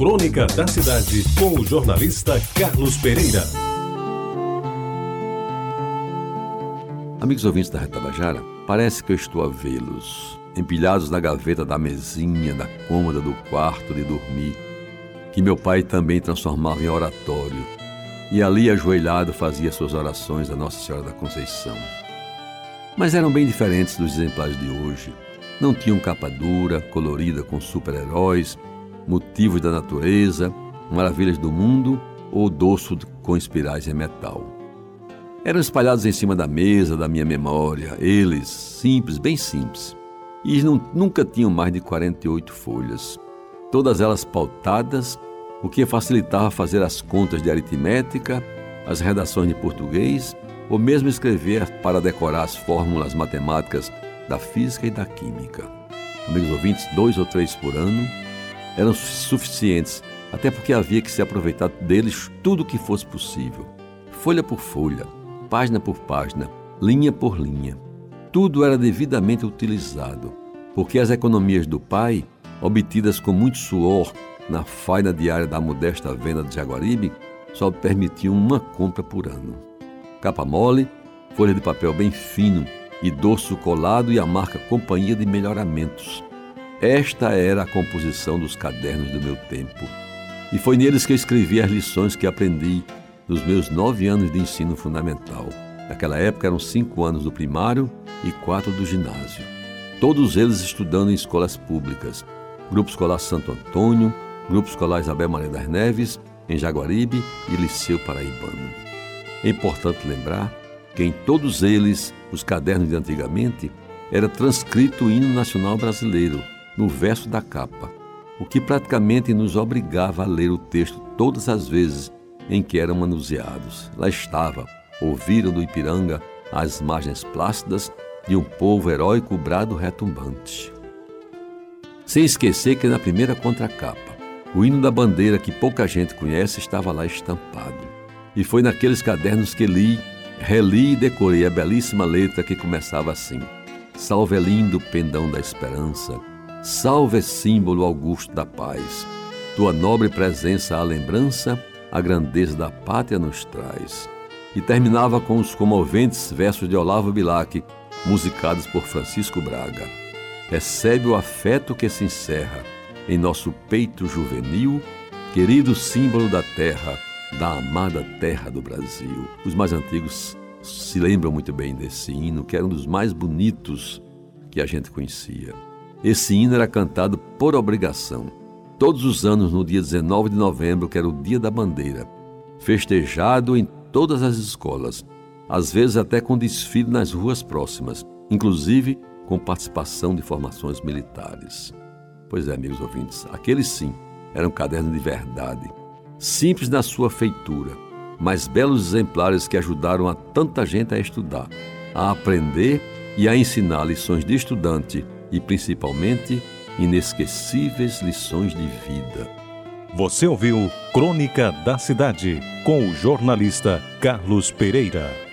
Crônica da Cidade, com o jornalista Carlos Pereira. Amigos ouvintes da Retabajara, parece que eu estou a vê-los, empilhados na gaveta da mesinha, da cômoda do quarto de dormir, que meu pai também transformava em oratório, e ali ajoelhado fazia suas orações a Nossa Senhora da Conceição. Mas eram bem diferentes dos exemplares de hoje. Não tinham capa dura, colorida com super-heróis, motivos da natureza, maravilhas do mundo ou dorso com espirais em metal. Eram espalhados em cima da mesa da minha memória, eles, simples, bem simples, e não, nunca tinham mais de 48 folhas, todas elas pautadas, o que facilitava fazer as contas de aritmética, as redações de português ou mesmo escrever para decorar as fórmulas matemáticas da física e da química. Amigos ouvintes, dois ou três por ano eram suficientes, até porque havia que se aproveitar deles tudo o que fosse possível. Folha por folha, página por página, linha por linha. Tudo era devidamente utilizado, porque as economias do pai, obtidas com muito suor na faina diária da modesta venda de Jaguaribe, só permitiam uma compra por ano. Capa mole, folha de papel bem fino e dorso colado e a marca Companhia de Melhoramentos. Esta era a composição dos cadernos do meu tempo. E foi neles que eu escrevi as lições que aprendi nos meus nove anos de ensino fundamental. Naquela época eram cinco anos do primário e quatro do ginásio. Todos eles estudando em escolas públicas. Grupo Escolar Santo Antônio, Grupo Escolar Isabel Maria das Neves, em Jaguaribe e Liceu Paraibano. É importante lembrar que em todos eles, os cadernos de antigamente, era transcrito o hino nacional brasileiro, no verso da capa, o que praticamente nos obrigava a ler o texto todas as vezes em que eram manuseados. Lá estava, ouviram do Ipiranga as margens plácidas de um povo heróico brado retumbante. Sem esquecer que na primeira contracapa, o hino da bandeira que pouca gente conhece estava lá estampado. E foi naqueles cadernos que li, reli e decorei a belíssima letra que começava assim: Salve lindo pendão da esperança, salve símbolo augusto da paz. Tua nobre presença a lembrança, a grandeza da pátria nos traz. E terminava com os comoventes versos de Olavo Bilac, musicados por Francisco Braga. Recebe o afeto que se encerra em nosso peito juvenil, querido símbolo da terra, da amada terra do Brasil. Os mais antigos se lembram muito bem desse hino, que era um dos mais bonitos que a gente conhecia. Esse hino era cantado por obrigação, todos os anos no dia 19 de novembro, que era o Dia da Bandeira, festejado em todas as escolas, às vezes até com desfile nas ruas próximas, inclusive com participação de formações militares. Pois é, amigos ouvintes, aquele sim era um caderno de verdade, simples na sua feitura, mas belos exemplares que ajudaram a tanta gente a estudar, a aprender e a ensinar lições de estudante e, principalmente, inesquecíveis lições de vida. Você ouviu Crônica da Cidade com o jornalista Carlos Pereira.